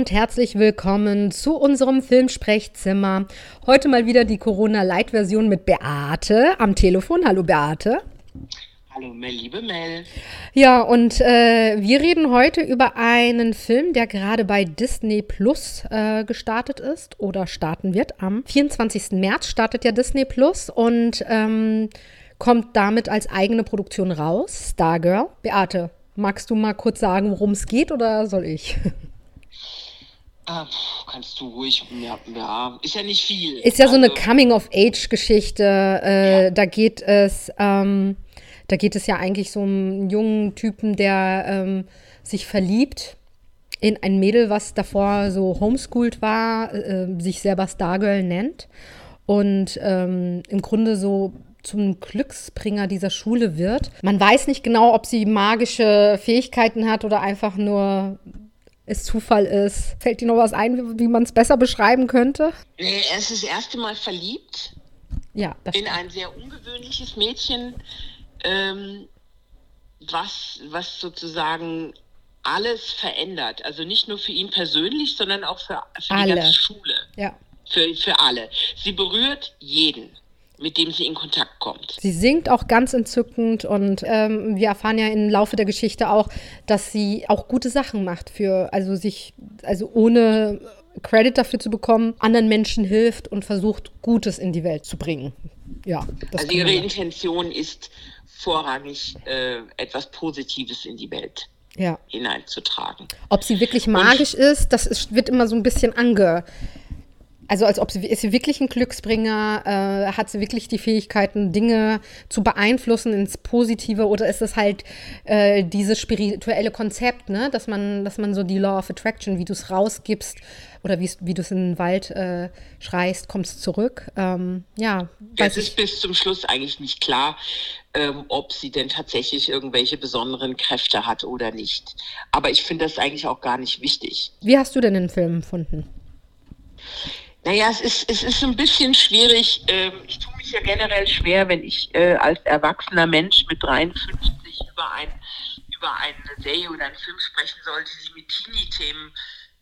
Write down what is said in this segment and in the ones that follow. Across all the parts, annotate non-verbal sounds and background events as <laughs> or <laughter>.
und herzlich willkommen zu unserem Filmsprechzimmer. Heute mal wieder die Corona-Light-Version mit Beate am Telefon. Hallo Beate. Hallo, Mel, liebe Mel. Ja, und äh, wir reden heute über einen Film, der gerade bei Disney Plus äh, gestartet ist oder starten wird. Am 24. März startet ja Disney Plus und ähm, kommt damit als eigene Produktion raus. Stargirl. Beate, magst du mal kurz sagen, worum es geht oder soll ich? <laughs> Ah, kannst du ruhig, ja, ja, ist ja nicht viel. Ist ja so eine also Coming-of-Age-Geschichte. Äh, ja. Da geht es, ähm, da geht es ja eigentlich so um einen jungen Typen, der ähm, sich verliebt in ein Mädel, was davor so homeschooled war, äh, sich selber Stargirl nennt und ähm, im Grunde so zum Glücksbringer dieser Schule wird. Man weiß nicht genau, ob sie magische Fähigkeiten hat oder einfach nur es Zufall ist. Fällt dir noch was ein, wie, man es besser beschreiben könnte? Er ist das erste Mal verliebt. Ja, in ein sehr ungewöhnliches Mädchen, ähm, was, was sozusagen alles verändert. Also nicht nur für ihn persönlich, sondern auch für, für die ganze Schule. Ja. Für, für alle. Sie berührt jeden mit dem sie in Kontakt kommt. Sie singt auch ganz entzückend und ähm, wir erfahren ja im Laufe der Geschichte auch, dass sie auch gute Sachen macht für, also sich, also ohne Credit dafür zu bekommen, anderen Menschen hilft und versucht, Gutes in die Welt zu bringen. Ja. also ihre Intention ist vorrangig äh, etwas Positives in die Welt ja. hineinzutragen. Ob sie wirklich magisch und, ist, das ist, wird immer so ein bisschen ange also als ob sie, ist sie wirklich ein Glücksbringer, äh, hat sie wirklich die Fähigkeiten, Dinge zu beeinflussen ins Positive oder ist es halt äh, dieses spirituelle Konzept, ne? dass man, dass man so die Law of Attraction, wie du es rausgibst oder wie, du es in den Wald äh, schreist, kommst zurück. Ähm, ja. Es ist bis zum Schluss eigentlich nicht klar, ähm, ob sie denn tatsächlich irgendwelche besonderen Kräfte hat oder nicht. Aber ich finde das eigentlich auch gar nicht wichtig. Wie hast du denn den Film empfunden? Naja, es ist, es ist ein bisschen schwierig. Ähm, ich tue mich ja generell schwer, wenn ich äh, als erwachsener Mensch mit 53 über, ein, über eine Serie oder einen Film sprechen soll, die sich mit Teenie-Themen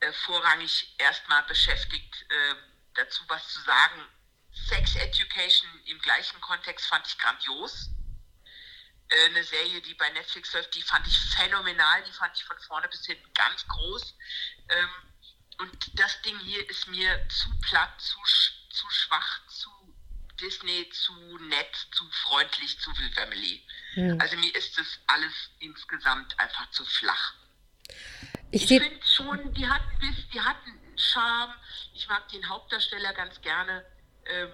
äh, vorrangig erstmal beschäftigt. Äh, dazu was zu sagen. Sex Education im gleichen Kontext fand ich grandios. Äh, eine Serie, die bei Netflix läuft, die fand ich phänomenal, die fand ich von vorne bis hinten ganz groß. Und das Ding hier ist mir zu platt, zu, zu schwach, zu Disney, zu nett, zu freundlich, zu Will Family. Hm. Also mir ist das alles insgesamt einfach zu flach. Ich, ich finde schon, die hatten, die hatten Charme. Ich mag den Hauptdarsteller ganz gerne ähm,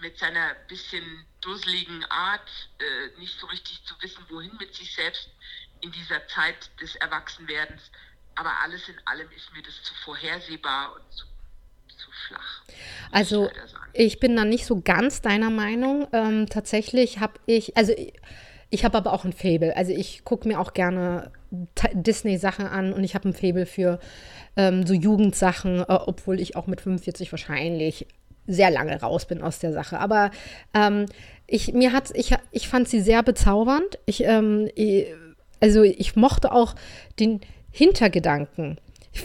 mit seiner bisschen dusseligen Art, äh, nicht so richtig zu wissen, wohin mit sich selbst in dieser Zeit des Erwachsenwerdens. Aber alles in allem ist mir das zu vorhersehbar und zu, zu flach. Also ich, ich, bin da nicht so ganz deiner Meinung. Ähm, tatsächlich habe ich, also ich, ich habe aber auch ein Fable. Also ich gucke mir auch gerne Disney-Sachen an und ich habe ein Fable für ähm, so Jugendsachen, äh, obwohl ich auch mit 45 wahrscheinlich sehr lange raus bin aus der Sache. Aber ähm, ich, mir hat, ich, ich fand sie sehr bezaubernd. Ich, ähm, ich, also ich mochte auch den, Hintergedanken,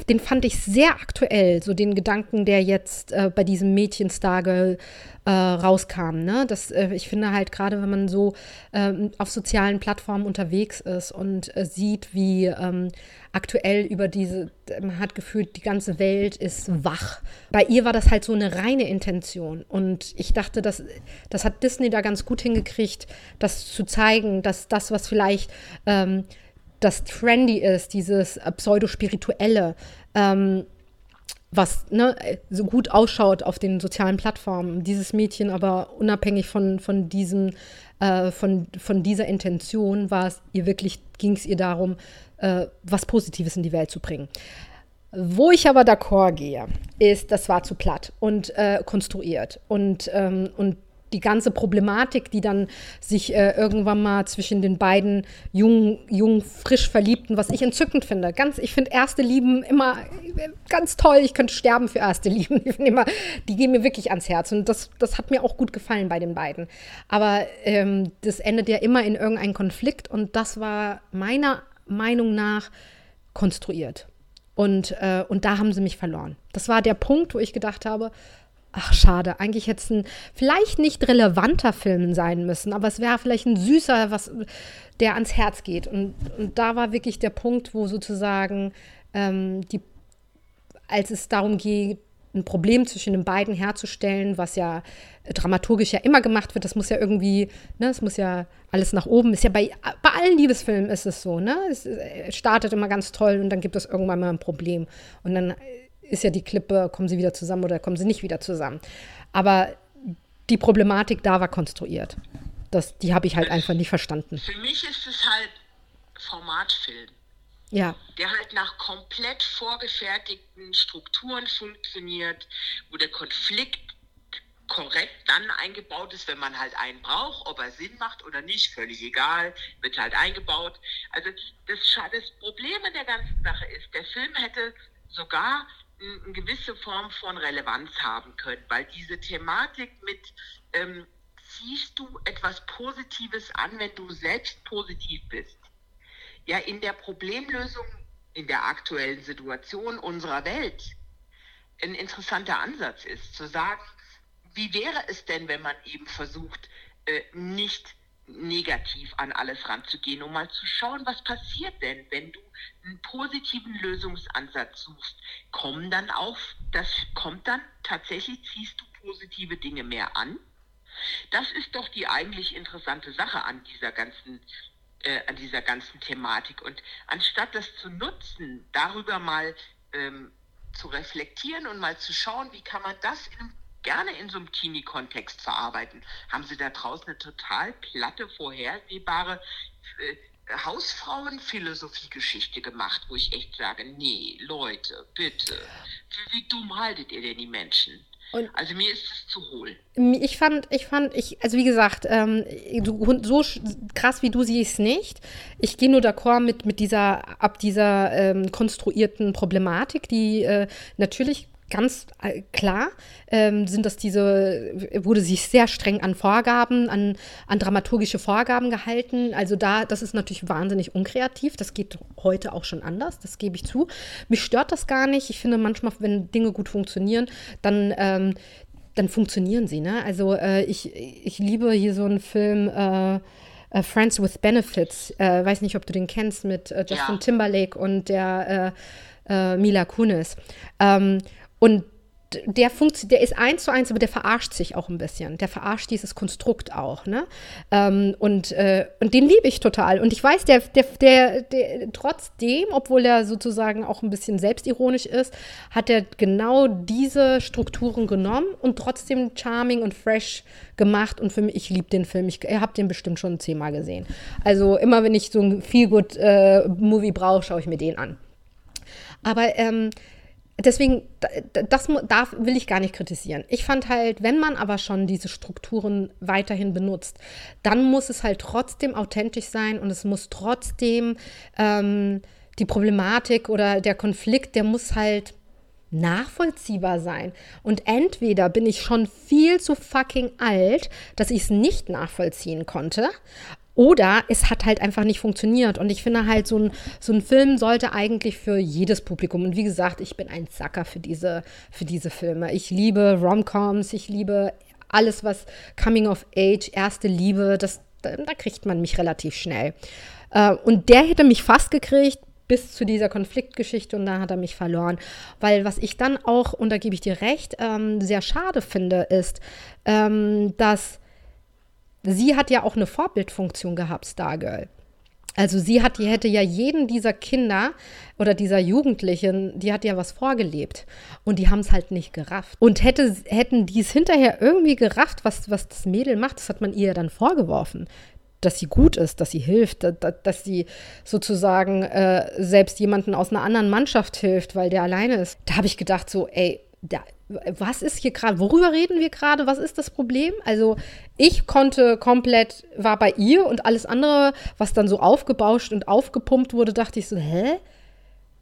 den fand ich sehr aktuell, so den Gedanken, der jetzt äh, bei diesem Mädchen Stargirl äh, rauskam. Ne? Das, äh, ich finde halt gerade, wenn man so ähm, auf sozialen Plattformen unterwegs ist und äh, sieht, wie ähm, aktuell über diese, man hat gefühlt, die ganze Welt ist wach. Bei ihr war das halt so eine reine Intention. Und ich dachte, das, das hat Disney da ganz gut hingekriegt, das zu zeigen, dass das, was vielleicht ähm, das trendy ist, dieses äh, pseudo-spirituelle, ähm, was ne, so gut ausschaut auf den sozialen Plattformen. Dieses Mädchen aber unabhängig von, von, diesem, äh, von, von dieser Intention war es ihr wirklich, ging es ihr darum, äh, was Positives in die Welt zu bringen. Wo ich aber d'accord gehe, ist, das war zu platt und äh, konstruiert. Und, ähm, und die ganze Problematik, die dann sich äh, irgendwann mal zwischen den beiden jungen, jung, frisch Verliebten, was ich entzückend finde. Ganz, ich finde erste Lieben immer äh, ganz toll. Ich könnte sterben für erste <laughs> Lieben. Ich immer, die gehen mir wirklich ans Herz. Und das, das hat mir auch gut gefallen bei den beiden. Aber ähm, das endet ja immer in irgendeinem Konflikt. Und das war meiner Meinung nach konstruiert. Und, äh, und da haben sie mich verloren. Das war der Punkt, wo ich gedacht habe, ach schade, eigentlich hätte es ein vielleicht nicht relevanter Film sein müssen, aber es wäre vielleicht ein süßer, was, der ans Herz geht. Und, und da war wirklich der Punkt, wo sozusagen ähm, die, als es darum geht, ein Problem zwischen den beiden herzustellen, was ja dramaturgisch ja immer gemacht wird. Das muss ja irgendwie, ne, es muss ja alles nach oben. Ist ja bei, bei allen Liebesfilmen ist es so, ne? Es startet immer ganz toll und dann gibt es irgendwann mal ein Problem. Und dann ist ja die Klippe, kommen sie wieder zusammen oder kommen sie nicht wieder zusammen. Aber die Problematik da war konstruiert. Das, die habe ich halt einfach nicht verstanden. Für mich ist es halt Formatfilm. Ja. Der halt nach komplett vorgefertigten Strukturen funktioniert, wo der Konflikt korrekt dann eingebaut ist, wenn man halt einen braucht, ob er Sinn macht oder nicht, völlig egal, wird halt eingebaut. Also das, das Problem in der ganzen Sache ist, der Film hätte sogar eine gewisse Form von Relevanz haben können, weil diese Thematik mit ähm, ziehst du etwas Positives an, wenn du selbst positiv bist, ja in der Problemlösung in der aktuellen Situation unserer Welt ein interessanter Ansatz ist, zu sagen, wie wäre es denn, wenn man eben versucht, äh, nicht negativ an alles ranzugehen, um mal zu schauen, was passiert denn, wenn du einen positiven Lösungsansatz suchst. Kommen dann auf, das kommt dann tatsächlich, ziehst du positive Dinge mehr an. Das ist doch die eigentlich interessante Sache an dieser ganzen äh, an dieser ganzen Thematik. Und anstatt das zu nutzen, darüber mal ähm, zu reflektieren und mal zu schauen, wie kann man das in einem gerne in so einem Teenie-Kontext verarbeiten. Haben Sie da draußen eine total platte, vorhersehbare äh, Hausfrauenphilosophie-Geschichte gemacht, wo ich echt sage, nee, Leute, bitte, wie, wie dumm haltet ihr denn die Menschen? Und also mir ist es zu hohl. Ich fand, ich fand, ich, also wie gesagt, ähm, so krass wie du siehst nicht. Ich gehe nur d'accord mit, mit dieser, ab dieser ähm, konstruierten Problematik, die äh, natürlich ganz äh, klar ähm, sind das diese, wurde sich sehr streng an Vorgaben, an, an dramaturgische Vorgaben gehalten. Also da, das ist natürlich wahnsinnig unkreativ. Das geht heute auch schon anders, das gebe ich zu. Mich stört das gar nicht. Ich finde manchmal, wenn Dinge gut funktionieren, dann, ähm, dann funktionieren sie. Ne? Also äh, ich, ich liebe hier so einen Film, äh, Uh, Friends with Benefits, äh, weiß nicht, ob du den kennst, mit äh, Justin ja. Timberlake und der Mila Kunis. Ähm, und der funktioniert, der ist eins zu eins, aber der verarscht sich auch ein bisschen. Der verarscht dieses Konstrukt auch, ne? Ähm, und, äh, und den liebe ich total. Und ich weiß, der, der, der, der, trotzdem, obwohl er sozusagen auch ein bisschen selbstironisch ist, hat er genau diese Strukturen genommen und trotzdem charming und fresh gemacht. Und für mich, ich liebe den Film. Ich, ich habe den bestimmt schon zehnmal gesehen. Also immer, wenn ich so ein Feel-Good-Movie äh, brauche, schaue ich mir den an. Aber ähm, deswegen, das darf, will ich gar nicht kritisieren. Ich fand halt, wenn man aber schon diese Strukturen weiterhin benutzt, dann muss es halt trotzdem authentisch sein und es muss trotzdem ähm, die Problematik oder der Konflikt, der muss halt nachvollziehbar sein. Und entweder bin ich schon viel zu fucking alt, dass ich es nicht nachvollziehen konnte, oder es hat halt einfach nicht funktioniert. Und ich finde halt, so ein, so ein Film sollte eigentlich für jedes Publikum. Und wie gesagt, ich bin ein Zacker für diese, für diese Filme. Ich liebe Romcoms, ich liebe alles, was Coming of Age, erste Liebe, das, da, da kriegt man mich relativ schnell. Äh, und der hätte mich fast gekriegt, bis zu dieser Konfliktgeschichte und da hat er mich verloren. Weil was ich dann auch, und da gebe ich dir recht, ähm, sehr schade finde, ist, ähm, dass sie hat ja auch eine Vorbildfunktion gehabt, Stargirl. Also sie hat, die hätte ja jeden dieser Kinder oder dieser Jugendlichen, die hat ja was vorgelebt. Und die haben es halt nicht gerafft. Und hätte, hätten die es hinterher irgendwie gerafft, was, was das Mädel macht, das hat man ihr dann vorgeworfen. Dass sie gut ist, dass sie hilft, dass, dass sie sozusagen äh, selbst jemanden aus einer anderen Mannschaft hilft, weil der alleine ist. Da habe ich gedacht, so, ey, da, was ist hier gerade, worüber reden wir gerade, was ist das Problem? Also ich konnte komplett, war bei ihr und alles andere, was dann so aufgebauscht und aufgepumpt wurde, dachte ich so, hä?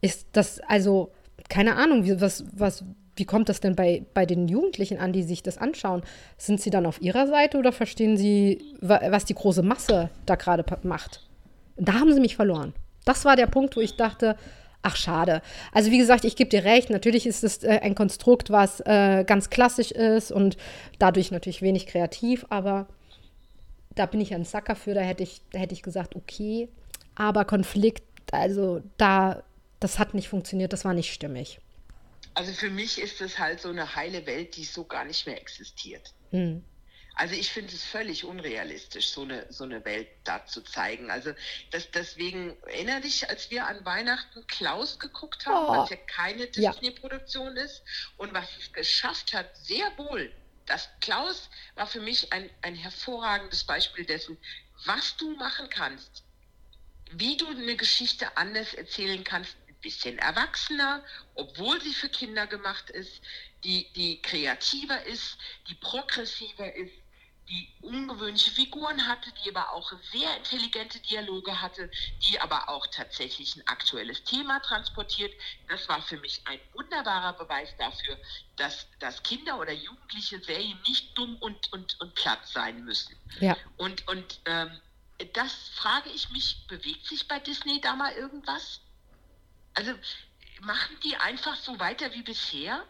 Ist das, also, keine Ahnung, wie, was, was, wie kommt das denn bei, bei den Jugendlichen an, die sich das anschauen? Sind sie dann auf ihrer Seite oder verstehen sie, was die große Masse da gerade macht? Da haben sie mich verloren. Das war der Punkt, wo ich dachte, ach schade. Also wie gesagt, ich gebe dir recht, natürlich ist es äh, ein Konstrukt, was äh, ganz klassisch ist und dadurch natürlich wenig kreativ, aber da bin ich ein Sacker für, da hätte ich, da hätte ich gesagt, okay, aber Konflikt, also da, das hat nicht funktioniert, das war nicht stimmig. Also für mich ist es halt so eine heile Welt, die so gar nicht mehr existiert. Hm. Also ich finde es völlig unrealistisch, so eine, so eine Welt da zu zeigen. Also das, deswegen erinnere dich, als wir an Weihnachten Klaus geguckt haben, oh. was ja keine Disney-Produktion ist und was es geschafft hat, sehr wohl. Das Klaus war für mich ein, ein hervorragendes Beispiel dessen, was du machen kannst, wie du eine Geschichte anders erzählen kannst, ein bisschen erwachsener, obwohl sie für Kinder gemacht ist, die, die kreativer ist, die progressiver ist, die ungewöhnliche Figuren hatte, die aber auch sehr intelligente Dialoge hatte, die aber auch tatsächlich ein aktuelles Thema transportiert. Das war für mich ein wunderbarer Beweis dafür, dass, dass Kinder oder Jugendliche Serien nicht dumm und, und, und platt sein müssen. Ja. Und, und ähm, das frage ich mich, bewegt sich bei Disney da mal irgendwas? Also machen die einfach so weiter wie bisher?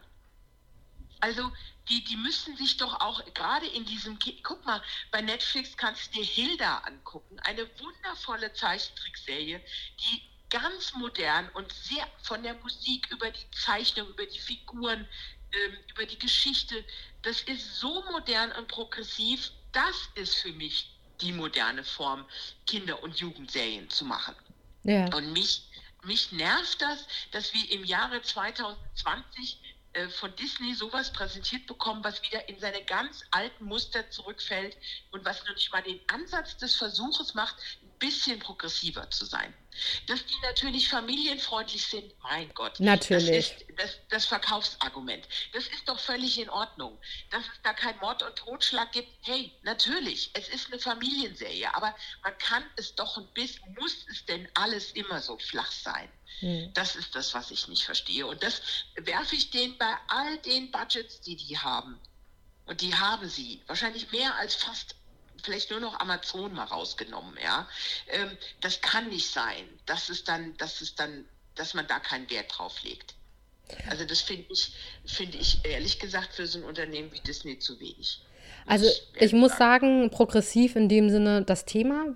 Also die, die müssen sich doch auch gerade in diesem, guck mal, bei Netflix kannst du dir Hilda angucken, eine wundervolle Zeichentrickserie, die ganz modern und sehr von der Musik über die Zeichnung, über die Figuren, ähm, über die Geschichte, das ist so modern und progressiv, das ist für mich die moderne Form, Kinder- und Jugendserien zu machen. Ja. Und mich, mich nervt das, dass wir im Jahre 2020 äh, von Disney sowas präsentiert bekommen, was wieder in seine ganz alten Muster zurückfällt und was noch nicht mal den Ansatz des Versuches macht, ein bisschen progressiver zu sein. Dass die natürlich familienfreundlich sind, mein Gott. Natürlich. Das ist das, das Verkaufsargument. Das ist doch völlig in Ordnung. Dass es da kein Mord und Totschlag gibt, hey, natürlich, es ist eine Familienserie, aber man kann es doch ein bisschen, muss es denn alles immer so flach sein? Hm. Das ist das, was ich nicht verstehe. Und das werfe ich denen bei all den Budgets, die die haben. Und die haben sie. Wahrscheinlich mehr als fast vielleicht nur noch Amazon mal rausgenommen, ja. Ähm, das kann nicht sein. Das ist dann, das ist dann, dass man da keinen Wert drauf legt. Also das finde ich, finde ich ehrlich gesagt für so ein Unternehmen wie Disney zu wenig. Also ich muss sagen, progressiv in dem Sinne das Thema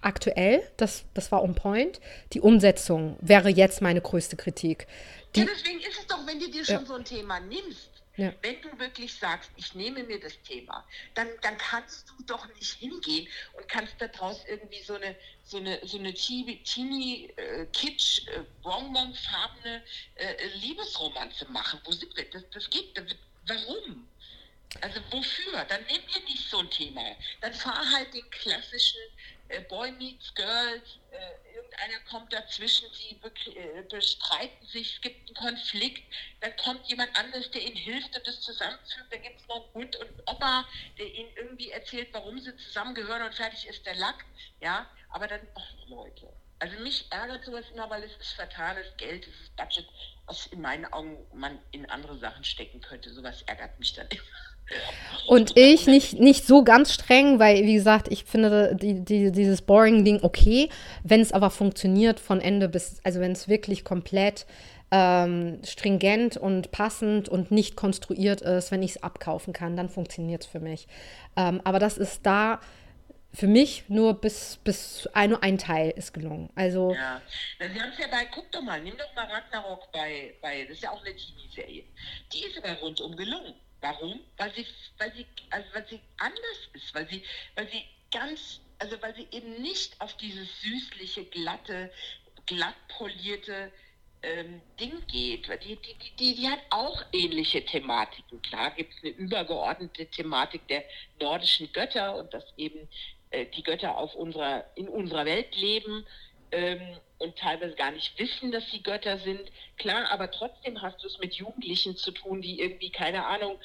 aktuell, das, das war on point. Die Umsetzung wäre jetzt meine größte Kritik. Die, ja, deswegen ist es doch, wenn du dir schon ja. so ein Thema nimmst, ja. wenn du wirklich sagst, ich nehme mir das Thema, dann, dann kannst du doch nicht hingehen und kannst daraus irgendwie so eine, so eine, so eine teeny, äh, kitsch, äh, bonbonfarbene äh, Liebesromanze machen. Wo sind wir? Das, das geht, warum? Also wofür? Dann nimm dir nicht so ein Thema. Dann fahr halt den klassischen äh, Boy meets Girl, äh, irgendeiner kommt dazwischen, die äh, bestreiten sich, es gibt einen Konflikt, dann kommt jemand anderes, der ihnen hilft und das zusammenführt, da gibt es noch einen Hund und Opa, der ihnen irgendwie erzählt, warum sie zusammengehören und fertig ist der Lack, ja, aber dann, ach Leute, also mich ärgert sowas immer, weil es ist vertanes Geld, es ist Budget, was in meinen Augen man in andere Sachen stecken könnte, sowas ärgert mich dann immer. Und ich nicht, nicht so ganz streng, weil, wie gesagt, ich finde die, die, dieses Boring-Ding okay, wenn es aber funktioniert von Ende bis, also wenn es wirklich komplett ähm, stringent und passend und nicht konstruiert ist, wenn ich es abkaufen kann, dann funktioniert es für mich. Ähm, aber das ist da für mich nur bis, bis ein, nur ein Teil ist gelungen. Also, ja, Sie haben es ja bei, guck doch mal, nimm doch mal Ragnarok bei, bei das ist ja auch eine Teenie-Serie. Die ist aber rundum gelungen. Warum? Weil sie, weil sie, also weil sie anders ist, weil sie, weil sie ganz, also weil sie eben nicht auf dieses süßliche, glatte, glatt polierte ähm, Ding geht. Die, die, die, die hat auch ähnliche Thematiken. Klar gibt es eine übergeordnete Thematik der nordischen Götter und dass eben äh, die Götter auf unserer, in unserer Welt leben ähm, und teilweise gar nicht wissen, dass sie Götter sind. Klar, aber trotzdem hast du es mit Jugendlichen zu tun, die irgendwie, keine Ahnung,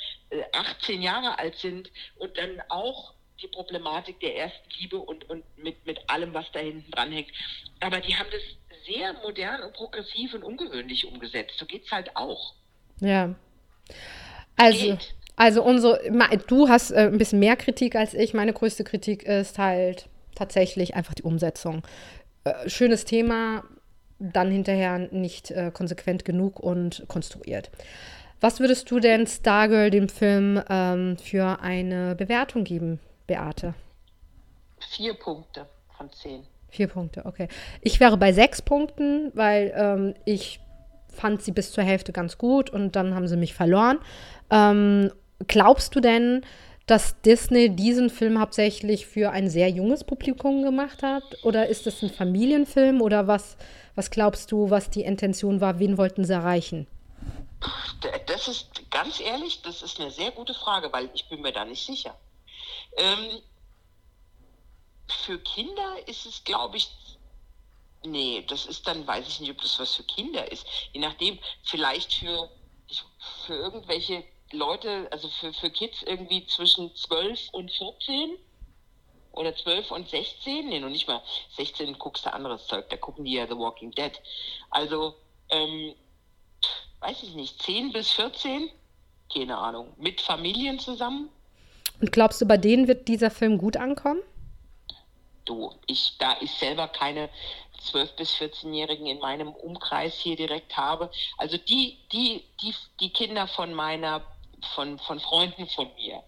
18 äh, Jahre alt sind und dann auch die Problematik der ersten Liebe und, und mit, mit allem, was da hinten dran hängt. Aber die haben das sehr modern und progressiv und ungewöhnlich umgesetzt. So geht es halt auch. Ja. Also, also unsere, du hast äh, ein bisschen mehr Kritik als ich. Meine größte Kritik ist halt tatsächlich einfach die Umsetzung. Äh, schönes Thema, dann hinterher nicht äh, konsequent genug und konstruiert. Was würdest du denn Stargirl dem Film ähm, für eine Bewertung geben, Beate? Vier Punkte von zehn. Vier Punkte, okay. Ich wäre bei sechs Punkten, weil ähm, ich fand sie bis zur Hälfte ganz gut und dann haben sie mich verloren. Ähm, glaubst du denn, dass Disney diesen Film hauptsächlich für ein sehr junges Publikum gemacht hat? Oder ist es ein Familienfilm? Oder was, was glaubst du, was die Intention war? Wen wollten sie erreichen? Das ist ganz ehrlich, das ist eine sehr gute Frage, weil ich bin mir da nicht sicher. Ähm, für Kinder ist es, glaube ich, nee, das ist dann, weiß ich nicht, ob das was für Kinder ist. Je nachdem, vielleicht für, für irgendwelche Leute, also für, für Kids irgendwie zwischen 12 und 14 oder 12 und 16, nee, noch nicht mal 16 guckst du anderes Zeug, da gucken die ja The Walking Dead. Also, ähm, weiß ich nicht, 10 bis 14, keine Ahnung, mit Familien zusammen. Und glaubst du, bei denen wird dieser Film gut ankommen? Du, ich, da ich selber keine 12- bis 14-Jährigen in meinem Umkreis hier direkt habe, also die, die, die, die Kinder von meiner von, von Freunden von mir,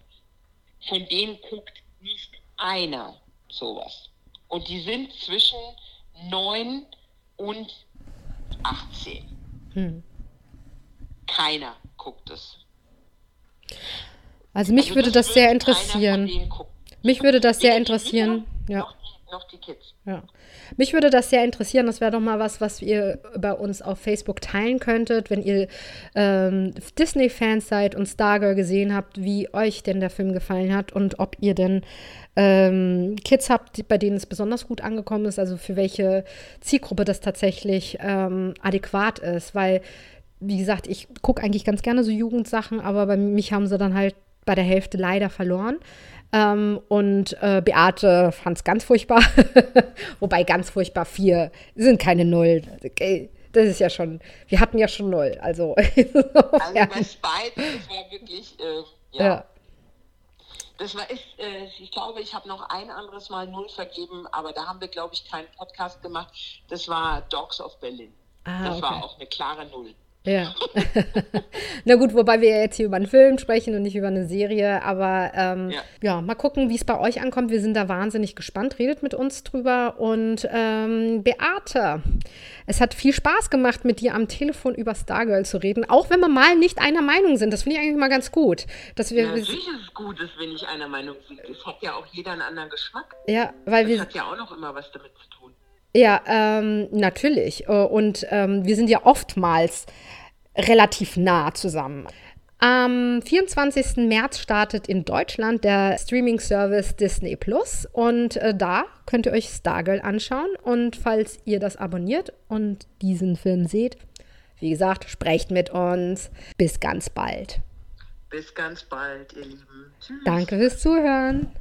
von denen guckt nicht einer sowas. Und die sind zwischen 9 und 18. Hm. Keiner guckt es. Also mich also würde das, das sehr interessieren. Mich würde das sehr interessieren. Ja. Noch die Kids. Ja. Mich würde das sehr interessieren. Das wäre doch mal was, was ihr bei uns auf Facebook teilen könntet, wenn ihr ähm, Disney-Fans seid und Stargirl gesehen habt, wie euch denn der Film gefallen hat und ob ihr denn ähm, Kids habt, bei denen es besonders gut angekommen ist, also für welche Zielgruppe das tatsächlich ähm, adäquat ist. Weil, wie gesagt, ich gucke eigentlich ganz gerne so Jugendsachen, aber bei mich haben sie dann halt bei der Hälfte leider verloren. Ähm, und äh, Beate fand es ganz furchtbar. <laughs> Wobei ganz furchtbar vier sind keine Null. Okay. Das ist ja schon, wir hatten ja schon Null. Also, <laughs> also bei Spite, das war wirklich, äh, ja. ja. Das war, ist, äh, ich glaube, ich habe noch ein anderes Mal Null vergeben, aber da haben wir, glaube ich, keinen Podcast gemacht. Das war Dogs of Berlin. Ah, das okay. war auch eine klare Null. Ja. <laughs> Na gut, wobei wir jetzt hier über einen Film sprechen und nicht über eine Serie. Aber ähm, ja. ja. mal gucken, wie es bei euch ankommt. Wir sind da wahnsinnig gespannt. Redet mit uns drüber. Und ähm, Beate, es hat viel Spaß gemacht, mit dir am Telefon über Stargirl zu reden. Auch wenn wir mal nicht einer Meinung sind. Das finde ich eigentlich mal ganz gut. Dass wir, ja, natürlich ist es gut, dass wir nicht einer Meinung sind. Es hat ja auch jeder einen anderen Geschmack. Ja, weil das wir. Das hat ja auch noch immer was damit zu tun. Ja, ähm, natürlich. Äh, und ähm, wir sind ja oftmals relativ nah zusammen. Am 24. März startet in Deutschland der Streaming-Service Disney Plus und äh, da könnt ihr euch Stargirl anschauen. Und falls ihr das abonniert und diesen Film seht, wie gesagt, sprecht mit uns. Bis ganz bald. Bis ganz bald, ihr Lieben. Tschüss. Danke fürs Zuhören.